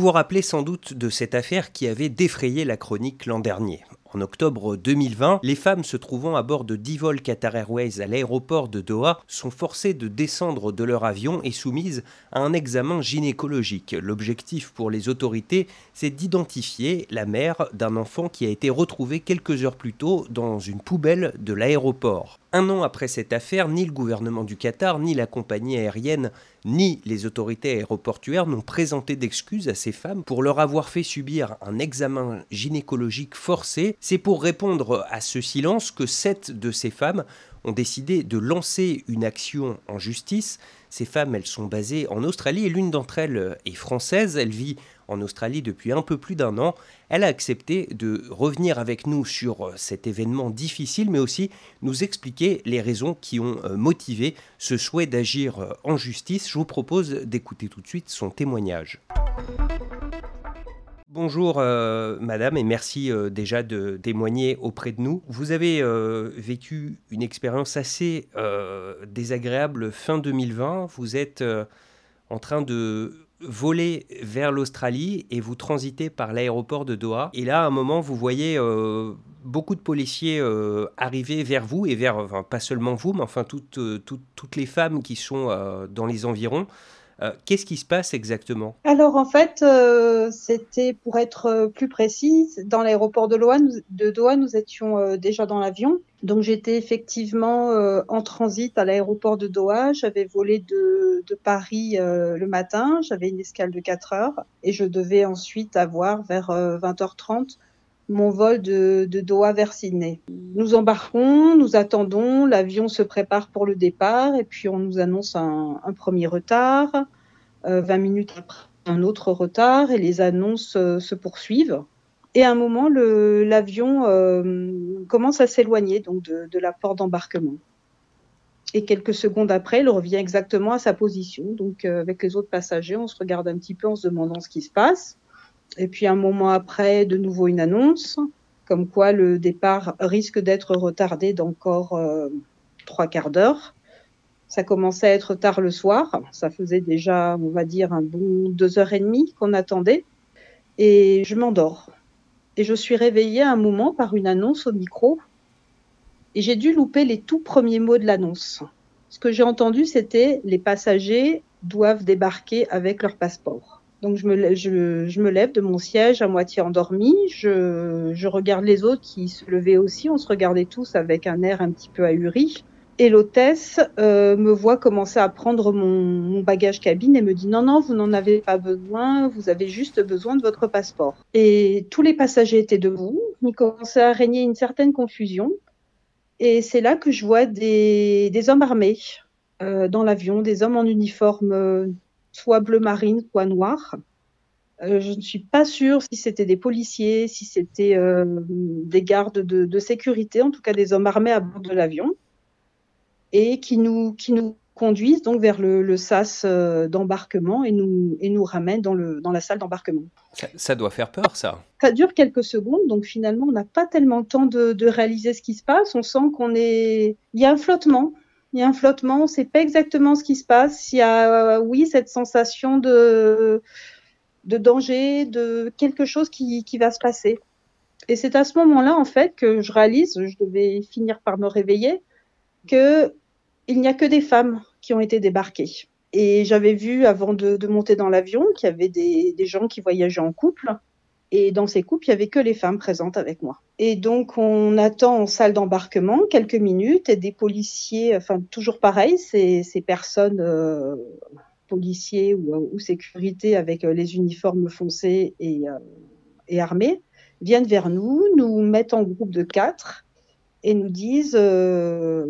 Vous vous rappelez sans doute de cette affaire qui avait défrayé la chronique l'an dernier. En octobre 2020, les femmes se trouvant à bord de 10 vols Qatar Airways à l'aéroport de Doha sont forcées de descendre de leur avion et soumises à un examen gynécologique. L'objectif pour les autorités, c'est d'identifier la mère d'un enfant qui a été retrouvé quelques heures plus tôt dans une poubelle de l'aéroport. Un an après cette affaire, ni le gouvernement du Qatar, ni la compagnie aérienne, ni les autorités aéroportuaires n'ont présenté d'excuses à ces femmes pour leur avoir fait subir un examen gynécologique forcé. C'est pour répondre à ce silence que sept de ces femmes ont décidé de lancer une action en justice. Ces femmes, elles sont basées en Australie et l'une d'entre elles est française. Elle vit en Australie depuis un peu plus d'un an. Elle a accepté de revenir avec nous sur euh, cet événement difficile, mais aussi nous expliquer les raisons qui ont euh, motivé ce souhait d'agir euh, en justice. Je vous propose d'écouter tout de suite son témoignage. Bonjour madame et merci déjà de témoigner auprès de nous. Vous avez vécu une expérience assez désagréable fin 2020. Vous êtes en train de voler vers l'Australie et vous transitez par l'aéroport de Doha. Et là, à un moment, vous voyez euh, beaucoup de policiers euh, arriver vers vous et vers, pas seulement vous, mais enfin toutes, euh, toutes, les femmes qui sont dans les environs. Qu'est-ce qui se passe exactement? Alors en fait, c'était pour être plus précise, dans l'aéroport de Doha, nous étions déjà dans l'avion donc j'étais effectivement euh, en transit à l'aéroport de Doha. J'avais volé de, Paris euh, le matin. J'avais une escale de 4 heures et je devais ensuite avoir vers 20h30 euh, mon vol de, Doha vers Sydney. Nous embarquons, nous attendons, l'avion se prépare pour le départ et puis on nous annonce un premier retard. 20 minutes après, un autre retard et les annonces se poursuivent. Et à un moment, l'avion euh, commence à s'éloigner donc de, de, la porte d'embarquement. Et quelques secondes après, il revient exactement à sa position. Donc, euh, avec les autres passagers, on se regarde un petit peu en se demandant ce qui se passe. Et puis, un moment après, de nouveau une annonce, comme quoi le départ risque d'être retardé d'encore euh, trois quarts d'heure. Ça commençait à être tard le soir. Ça faisait déjà, on va dire, un bon deux heures et demie qu'on attendait. Et je m'endors et je suis réveillée à un moment par une annonce au micro et j'ai dû louper les tout premiers mots de l'annonce. Ce que j'ai entendu, c'était les passagers doivent débarquer avec leur passeport. Donc je me, lève de mon siège à moitié endormi, je, je regarde les autres qui se levaient aussi, on se regardait tous avec un air un petit peu ahuri. Et l'hôtesse euh, me voit commencer à prendre mon, bagage cabine et me dit non, non, vous n'en avez pas besoin, vous avez juste besoin de votre passeport. Et tous les passagers étaient debout, il commençait à régner une certaine confusion. Et c'est là que je vois des, hommes armés euh, dans l'avion, des hommes en uniforme soit bleu marine, soit noir. Euh, je ne suis pas sûre si c'était des policiers, si c'était des gardes de, de sécurité, en tout cas des hommes armés à bord de l'avion et qui nous, qui nous conduisent donc vers le, le sas euh, d'embarquement et nous, et nous ramènent dans, le, dans la salle d'embarquement. Ça, ça, doit faire peur, ça. Ça dure quelques secondes, donc finalement, on n'a pas tellement le temps de, de, réaliser ce qui se passe. On sent qu'on est. Il y a un flottement. Il y a un flottement, on ne sait pas exactement ce qui se passe. Il y a, oui, cette sensation de, de danger, de quelque chose qui, qui va se passer. Et c'est à ce moment-là, en fait, que je réalise, je devais finir par me réveiller, que il n'y a que des femmes qui ont été débarquées. Et j'avais vu avant de, monter dans l'avion qu'il y avait des, gens qui voyageaient en couple. Et dans ces couples, il y avait que les femmes présentes avec moi. Et donc, on attend en salle d'embarquement quelques minutes et des policiers, enfin, toujours pareil, ces, personnes, euh, policiers ou, ou, sécurité avec euh, les uniformes foncés et, euh, et armés, viennent vers nous, nous mettent en groupe de quatre et nous disent euh,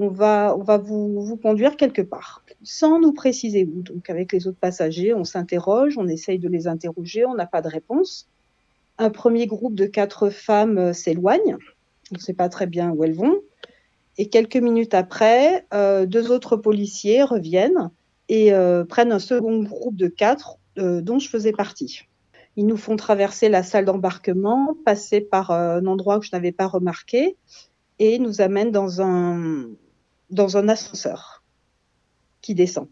on va, on va vous, conduire quelque part, sans nous préciser où. Donc avec les autres passagers, on s'interroge, on essaye de les interroger, on n'a pas de réponse. Un premier groupe de quatre femmes euh, s'éloigne, on ne sait pas très bien où elles vont. Et quelques minutes après, euh, deux autres policiers reviennent et euh, prennent un second groupe de quatre dont je faisais partie. Ils nous font traverser la salle d'embarquement, passer par un endroit que je n'avais pas remarqué et nous amènent dans un, dans un ascenseur qui descend.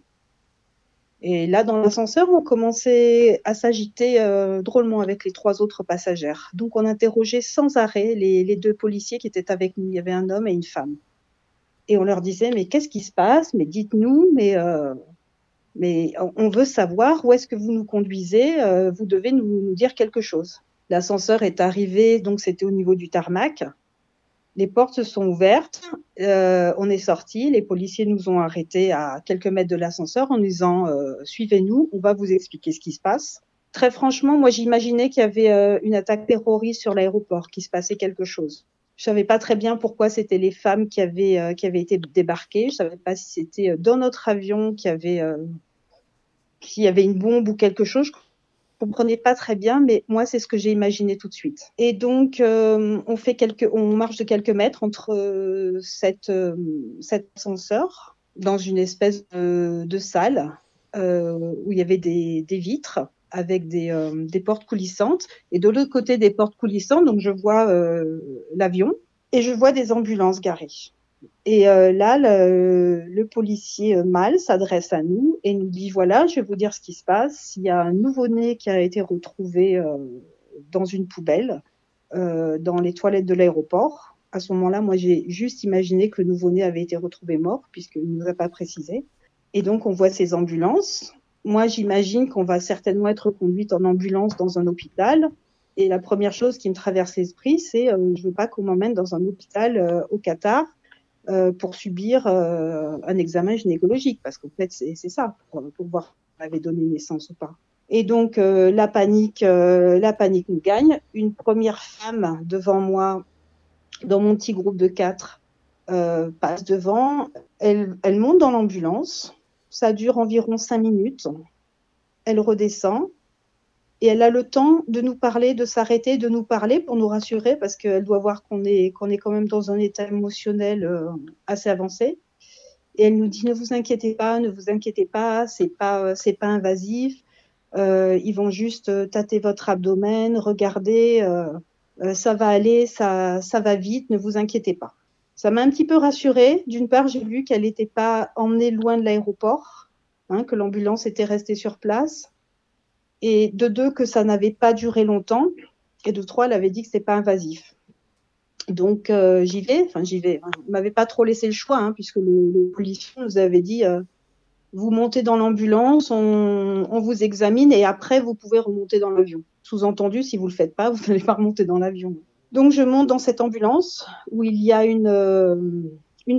Et là, dans l'ascenseur, on commençait à s'agiter euh, drôlement avec les trois autres passagères. Donc, on interrogeait sans arrêt les, deux policiers qui étaient avec nous. Il y avait un homme et une femme. Et on leur disait, mais qu'est-ce qui se passe? Mais dites-nous, mais, euh, on veut savoir où est-ce que vous nous conduisez. Euh, vous devez nous, dire quelque chose. L'ascenseur est arrivé, donc c'était au niveau du tarmac. Les portes se sont ouvertes, euh, on est sorti, les policiers nous ont arrêtés à quelques mètres de l'ascenseur en nous disant euh, suivez-nous, on va vous expliquer ce qui se passe. Très franchement, moi j'imaginais qu'il y avait euh, une attaque terroriste sur l'aéroport, qu'il se passait quelque chose. Je savais pas très bien pourquoi c'était les femmes qui avaient qui avaient été débarquées. Je savais pas si c'était dans notre avion qu'il y avait y avait une bombe ou quelque chose comprenais pas très bien, mais moi, c'est ce que j'ai imaginé tout de suite. Et donc, euh, on fait quelques, marche de quelques mètres entre euh, euh, cet ascenseur dans une espèce de, salle où il y avait des, des vitres avec des, des, portes coulissantes. Et de l'autre côté des portes coulissantes, donc je vois l'avion et je vois des ambulances garées. Et euh, là, le, le policier euh, mâle s'adresse à nous et nous dit voilà, je vais vous dire ce qui se passe. Il y a un nouveau-né qui a été retrouvé euh, dans une poubelle euh, dans les toilettes de l'aéroport. À ce moment-là, moi, j'ai juste imaginé que le nouveau-né avait été retrouvé mort puisqu'il ne nous a pas précisé. Et donc, on voit ces ambulances. Moi, j'imagine qu'on va certainement être conduite en ambulance dans un hôpital. Et la première chose qui me traverse l'esprit, c'est euh, je veux pas qu'on m'emmène dans un hôpital au Qatar euh, pour subir euh, un examen gynécologique, parce qu'en fait, c'est ça, pour, pour, voir si on avait donné naissance ou pas. Et donc, euh, la panique, la panique nous gagne. Une première femme devant moi, dans mon petit groupe de quatre, passe devant. Elle, elle monte dans l'ambulance. Ça dure environ cinq minutes. Elle redescend et elle a le temps de nous parler, de s'arrêter, de nous parler pour nous rassurer parce qu'elle doit voir qu'on est qu'on est quand même dans un état émotionnel euh, assez avancé. Et elle nous dit ne vous inquiétez pas, ne vous inquiétez pas, c'est pas c'est pas invasif. Euh, ils vont juste euh, tâter votre abdomen, regarder, euh, euh, ça va aller, ça ça va vite, ne vous inquiétez pas. Ça m'a un petit peu rassurée. D'une part, j'ai vu qu'elle n'était pas emmenée loin de l'aéroport, hein, que l'ambulance était restée sur place et de deux que ça n'avait pas duré longtemps, et de trois, elle avait dit que c'est pas invasif. Donc euh, j'y vais, enfin j'y vais. On m'avait pas trop laissé le choix, hein, puisque le, policier nous avait dit euh, vous montez dans l'ambulance, on, vous examine et après vous pouvez remonter dans l'avion. Sous-entendu, si vous le faites pas, vous n'allez pas remonter dans l'avion. Donc je monte dans cette ambulance où il y a une euh,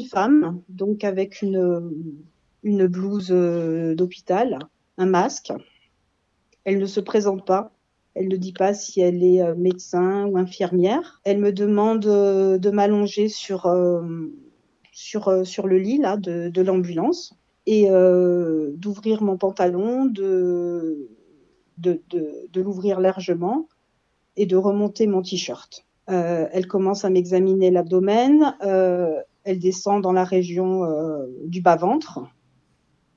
femme, donc avec une blouse d'hôpital, un masque, elle ne se présente pas. Elle ne dit pas si elle est euh, médecin ou infirmière. Elle me demande euh, de m'allonger sur, euh, sur, sur le lit là, de, l'ambulance et d'ouvrir mon pantalon, de, de, de, l'ouvrir largement et de remonter mon t-shirt. Elle commence à m'examiner l'abdomen. Elle descend dans la région du bas-ventre.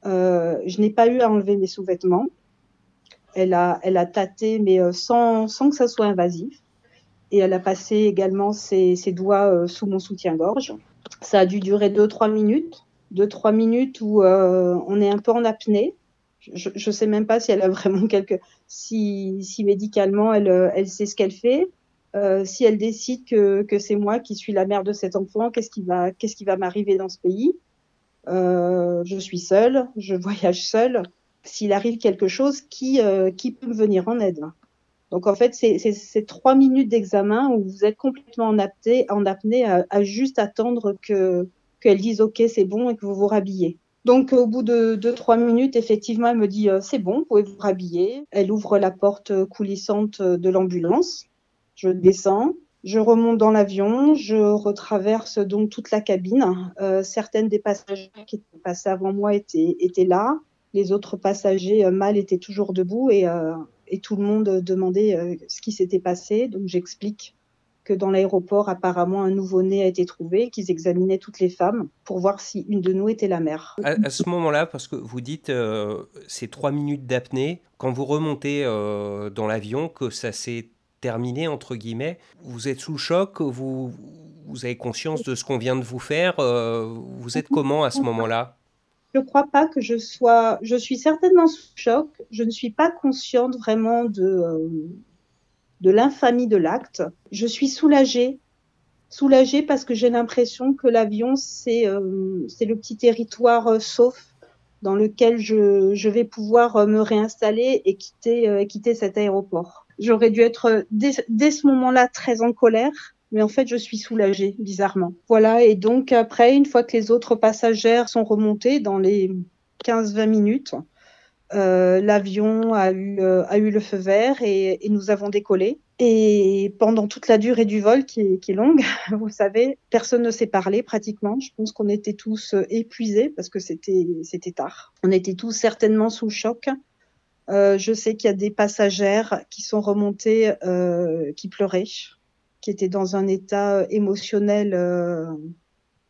je n'ai pas eu à enlever mes sous-vêtements. Elle a, elle a tâté, mais euh, sans, sans que ça soit invasif. Et elle a passé également ses, ses doigts euh, sous mon soutien-gorge. Ça a dû durer 2-3 minutes. 2-3 minutes où euh, on est un peu en apnée. Je ne sais même pas si elle a vraiment quelque... Si, si médicalement, elle, elle sait ce qu'elle fait. Si elle décide que, que c'est moi qui suis la mère de cet enfant, qu'est-ce qui va, qu'est-ce qui va m'arriver dans ce pays? Je suis seule, je voyage seule s'il arrive quelque chose qui, euh, qui peut me venir en aide. Donc en fait, c'est trois minutes d'examen où vous êtes complètement en, apté, en apnée à, à juste attendre que qu'elle dise OK, c'est bon et que vous vous rhabillez. Donc au bout de deux trois minutes, effectivement, elle me dit euh, c'est bon, vous pouvez vous rhabiller. Elle ouvre la porte coulissante de l'ambulance. Je descends, je remonte dans l'avion, je retraverse donc toute la cabine. Euh, certaines des passagers qui étaient passés avant moi étaient, étaient là les autres passagers euh, mâles étaient toujours debout et, euh, et tout le monde demandait euh, ce qui s'était passé. Donc j'explique que dans l'aéroport, apparemment, un nouveau-né a été trouvé, qu'ils examinaient toutes les femmes pour voir si une de nous était la mère. À, à ce moment-là, parce que vous dites euh, ces trois minutes d'apnée, quand vous remontez euh, dans l'avion, que ça s'est terminé, entre guillemets, vous êtes sous le choc, vous, vous avez conscience de ce qu'on vient de vous faire, euh, vous êtes comment à ce moment-là? Je ne crois pas que je sois. Je suis certainement sous choc. Je ne suis pas consciente vraiment de, euh, de l'infamie de l'acte. Je suis soulagée. Soulagée parce que j'ai l'impression que l'avion, c'est euh, le petit territoire euh, sauf dans lequel je, je vais pouvoir me réinstaller et quitter, quitter cet aéroport. J'aurais dû être dès, dès ce moment-là très en colère mais en fait, je suis soulagée, bizarrement. Voilà, et donc après, une fois que les autres passagères sont remontés dans les 15-20 minutes, euh, l'avion a eu, euh, a eu le feu vert et, nous avons décollé. Et pendant toute la durée du vol, qui est, longue, vous savez, personne ne s'est parlé pratiquement. Je pense qu'on était tous euh, épuisés parce que c'était tard. On était tous certainement sous choc. Je sais qu'il y a des passagères qui sont remontées, qui pleuraient était dans un état euh, émotionnel euh,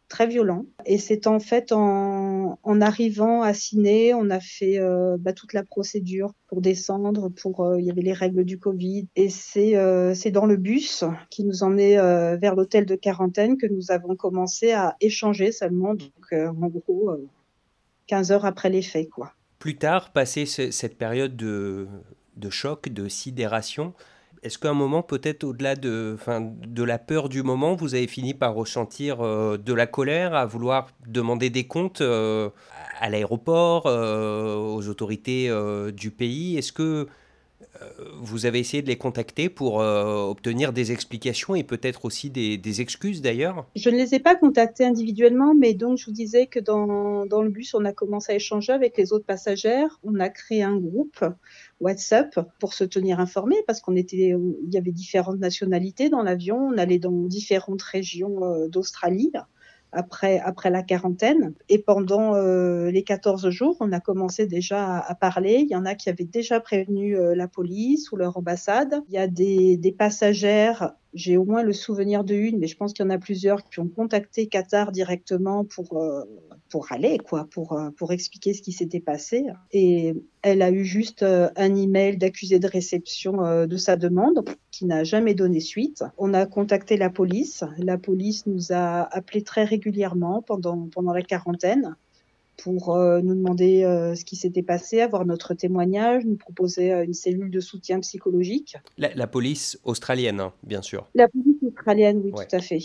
très violent. Et c'est en fait en, arrivant à Ciné, on a fait euh, bah, toute la procédure pour descendre. Pour il y avait les règles du Covid. Et c'est dans le bus qui nous emmenait vers l'hôtel de quarantaine que nous avons commencé à échanger seulement. Donc en gros, 15 heures après les faits, quoi. Plus tard, passé cette période de, de choc, de sidération, est-ce qu'à un moment, peut-être au-delà de, de la peur du moment, vous avez fini par ressentir euh, de la colère, à vouloir demander des comptes euh, à l'aéroport, euh, aux autorités du pays? Est-ce que vous avez essayé de les contacter pour obtenir des explications et peut-être aussi des, excuses d'ailleurs? Je ne les ai pas contactés individuellement, mais donc je vous disais que dans, le bus, on a commencé à échanger avec les autres passagères. On a créé un groupe WhatsApp pour se tenir informé parce qu'on était, il y avait différentes nationalités dans l'avion. On allait dans différentes régions euh, d'Australie après, après la quarantaine. Et pendant euh, les 14 jours, on a commencé déjà à, à, parler. Il y en a qui avaient déjà prévenu euh, la police ou leur ambassade. Il y a des, des passagères j'ai au moins le souvenir de une, mais je pense qu'il y en a plusieurs qui ont contacté Qatar directement pour euh, pour aller quoi, pour euh, pour expliquer ce qui s'était passé. Et elle a eu juste euh, un email d'accusé de réception euh, de sa demande qui n'a jamais donné suite. On a contacté la police. La police nous a appelé très régulièrement pendant pendant la quarantaine pour nous demander ce qui s'était passé, avoir notre témoignage, nous proposer une cellule de soutien psychologique. La, la police australienne, hein, bien sûr. La police australienne, oui, ouais. tout à fait.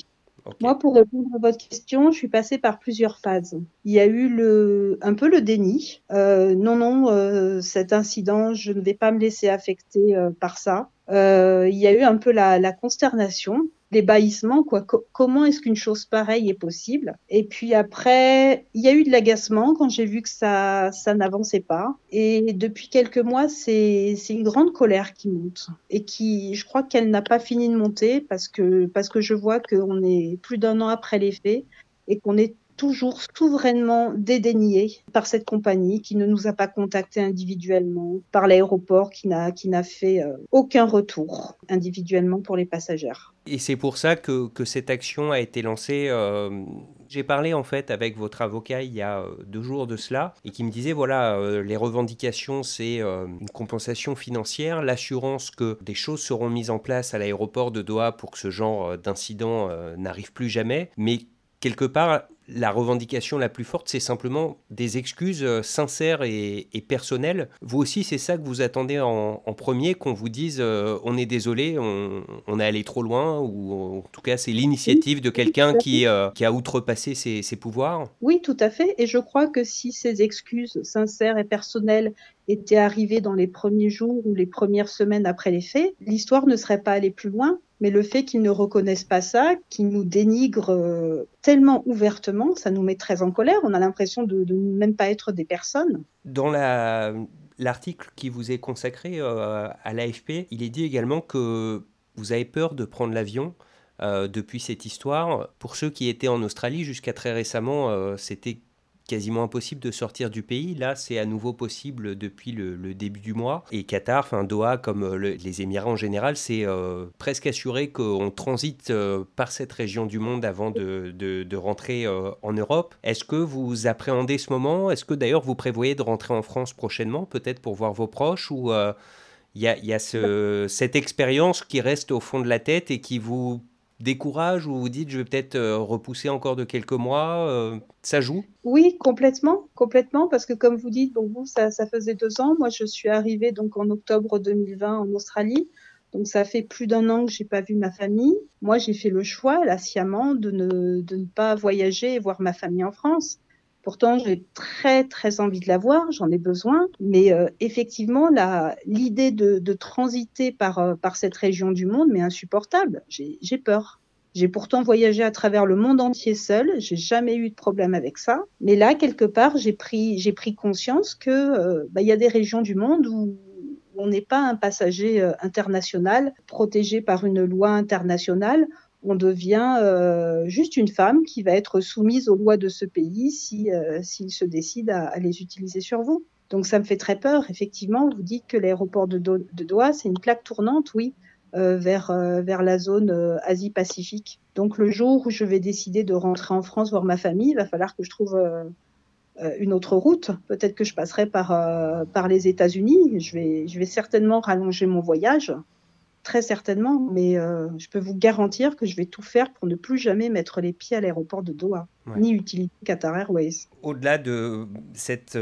Moi, pour répondre à votre question, je suis passée par plusieurs phases. Il y a eu le, un peu le déni. Euh, non, non, euh, cet incident, je ne vais pas me laisser affecter euh, par ça. il y a eu un peu la, la consternation l'ébahissement, quoi. Co comment est-ce qu'une chose pareille est possible? Et puis après, il y a eu de l'agacement quand j'ai vu que ça, ça n'avançait pas. Et depuis quelques mois, c'est une grande colère qui monte et qui, je crois qu'elle n'a pas fini de monter parce que parce que je vois qu'on est plus d'un an après les faits et qu'on est toujours souverainement dédaigné par cette compagnie qui ne nous a pas contactés individuellement, par l'aéroport qui n'a qui n'a fait euh, aucun retour individuellement pour les passagères. Et c'est pour ça que, cette action a été lancée. Euh, J'ai parlé en fait avec votre avocat il y a euh, deux jours de cela et qui me disait voilà, les revendications c'est une compensation financière, l'assurance que des choses seront mises en place à l'aéroport de Doha pour que ce genre d'incident n'arrive plus jamais, mais quelque part, la revendication la plus forte, c'est simplement des excuses euh, sincères et, et, personnelles. Vous aussi, c'est ça que vous attendez en, en premier, qu'on vous dise euh, on est désolé, on, on, est allé trop loin, ou en tout cas, c'est l'initiative de quelqu'un qui, euh, qui, a outrepassé ses, ses, pouvoirs Oui, tout à fait. Et je crois que si ces excuses sincères et personnelles étaient arrivées dans les premiers jours ou les premières semaines après les faits, l'histoire ne serait pas allée plus loin mais le fait qu'ils ne reconnaissent pas ça, qu'ils nous dénigrent euh, tellement ouvertement, ça nous met très en colère. On a l'impression de, de même pas être des personnes. Dans la, l'article qui vous est consacré euh, à l'AFP, il est dit également que vous avez peur de prendre l'avion. Euh, depuis cette histoire, pour ceux qui étaient en Australie jusqu'à très récemment, c'était quasiment impossible de sortir du pays. Là, c'est à nouveau possible depuis le, le, début du mois. Et Qatar, enfin Doha, comme le, les Émirats en général, c'est euh, presque assuré qu'on transite euh, par cette région du monde avant de, de, de rentrer euh, en Europe. Est-ce que vous appréhendez ce moment? Est-ce que d'ailleurs vous prévoyez de rentrer en France prochainement, peut-être pour voir vos proches? Ou il y a, y a ce, cette expérience qui reste au fond de la tête et qui vous décourage ou vous dites je vais peut-être repousser encore de quelques mois Ça joue? Oui, complètement, complètement, parce que comme vous dites, bon, vous, ça, ça faisait deux ans. Moi, je suis arrivée donc en octobre 2020 en Australie. Donc ça fait plus d'un an que j'ai pas vu ma famille. Moi, j'ai fait le choix, là, sciemment, de ne, de ne pas voyager et voir ma famille en France. Pourtant, j'ai très très envie de la voir, j'en ai besoin. Mais euh, effectivement, l'idée de, transiter par, euh, par cette région du monde m'est insupportable. J'ai peur. J'ai pourtant voyagé à travers le monde entier seul, j'ai jamais eu de problème avec ça. Mais là, quelque part, j'ai pris, conscience que euh, bah, y a des régions du monde où on n'est pas un passager euh, international protégé par une loi internationale. On devient euh, juste une femme qui va être soumise aux lois de ce pays si euh, s'il se décide à, les utiliser sur vous. Donc ça me fait très peur. Effectivement, vous dites que l'aéroport de, Doha, c'est une plaque tournante, oui, vers, vers la zone Asie-Pacifique. Donc le jour où je vais décider de rentrer en France voir ma famille, il va falloir que je trouve euh, une autre route. Peut-être que je passerai par, euh, par les États-Unis. Je vais, je vais certainement rallonger mon voyage, très certainement, mais euh, je peux vous garantir que je vais tout faire pour ne plus jamais mettre les pieds à l'aéroport de Doha, ni utiliser Qatar Airways. Au-delà de cette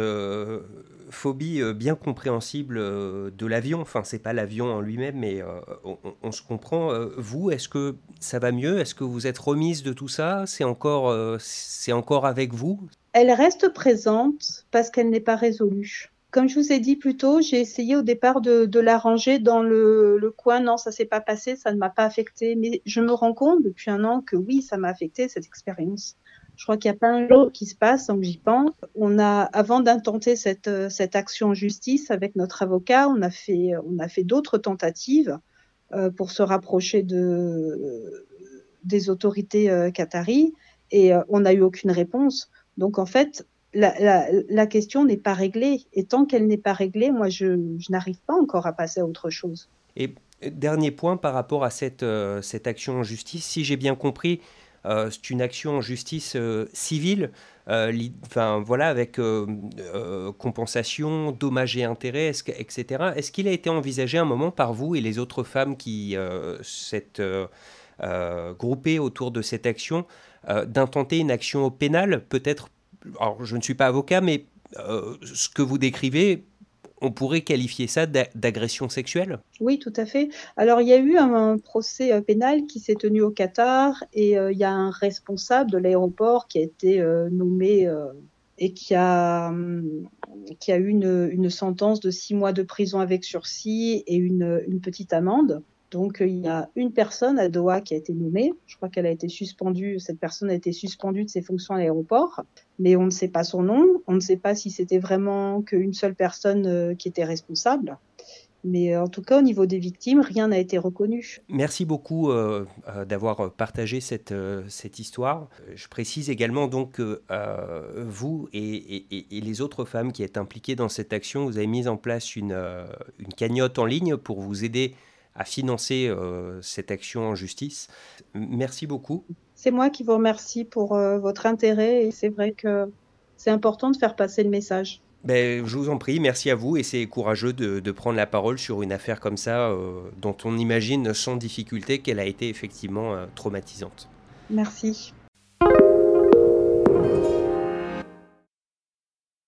phobie bien compréhensible de l'avion, enfin c'est pas l'avion en lui-même, mais on, on, se comprend. vous, est-ce que ça va mieux? Est-ce que vous êtes remise de tout ça? C'est encore, c'est encore avec vous? Elle reste présente parce qu'elle n'est pas résolue. Comme je vous ai dit plus tôt, j'ai essayé au départ de, de la ranger dans le, le coin. Non, ça s'est pas passé, ça ne m'a pas affecté. Mais je me rends compte depuis un an que oui, ça m'a affecté cette expérience. Je crois qu'il y a plein de choses qui se sans que j'y pense. On a, avant d'intenter cette, cette action en justice avec notre avocat, on a fait, fait d'autres tentatives euh, pour se rapprocher de, des autorités euh, qataries et euh, on n'a eu aucune réponse. Donc en fait, la, question n'est pas réglée. Et tant qu'elle n'est pas réglée, moi, je, n'arrive pas encore à passer à autre chose. Et dernier point par rapport à cette, euh, action en justice, si j'ai bien compris, euh, c'est une action en justice euh, civile, enfin voilà, avec compensation, dommages et intérêts, etc. Est-ce qu'il a été envisagé un moment par vous et les autres femmes qui s'sont groupées autour de cette action d'intenter une action pénale, peut-être, alors je ne suis pas avocat, mais euh, ce que vous décrivez, on pourrait qualifier ça d'agression sexuelle? Oui, tout à fait. Alors, il y a eu un, procès euh, pénal qui s'est tenu au Qatar et il y a un responsable de l'aéroport qui a été nommé et qui a, hum, qui a eu une, une, sentence de six mois de prison avec sursis et une, une petite amende. Donc, il y a une personne à Doha qui a été nommée. Je crois qu'elle a été suspendue. Cette personne a été suspendue de ses fonctions à l'aéroport, mais on ne sait pas son nom. On ne sait pas si c'était vraiment qu'une seule personne euh, qui était responsable. Mais euh, en tout cas, au niveau des victimes, rien n'a été reconnu. Merci beaucoup euh, d'avoir partagé cette, cette histoire. Je précise également donc que vous et, et, les autres femmes qui êtes impliquées dans cette action, vous avez mis en place une, une cagnotte en ligne pour vous aider à financer euh, cette action en justice. Merci beaucoup. C'est moi qui vous remercie pour euh, votre intérêt et c'est vrai que c'est important de faire passer le message. Ben, je vous en prie, merci à vous et c'est courageux de, prendre la parole sur une affaire comme ça euh, dont on imagine sans difficulté qu'elle a été effectivement traumatisante. Merci.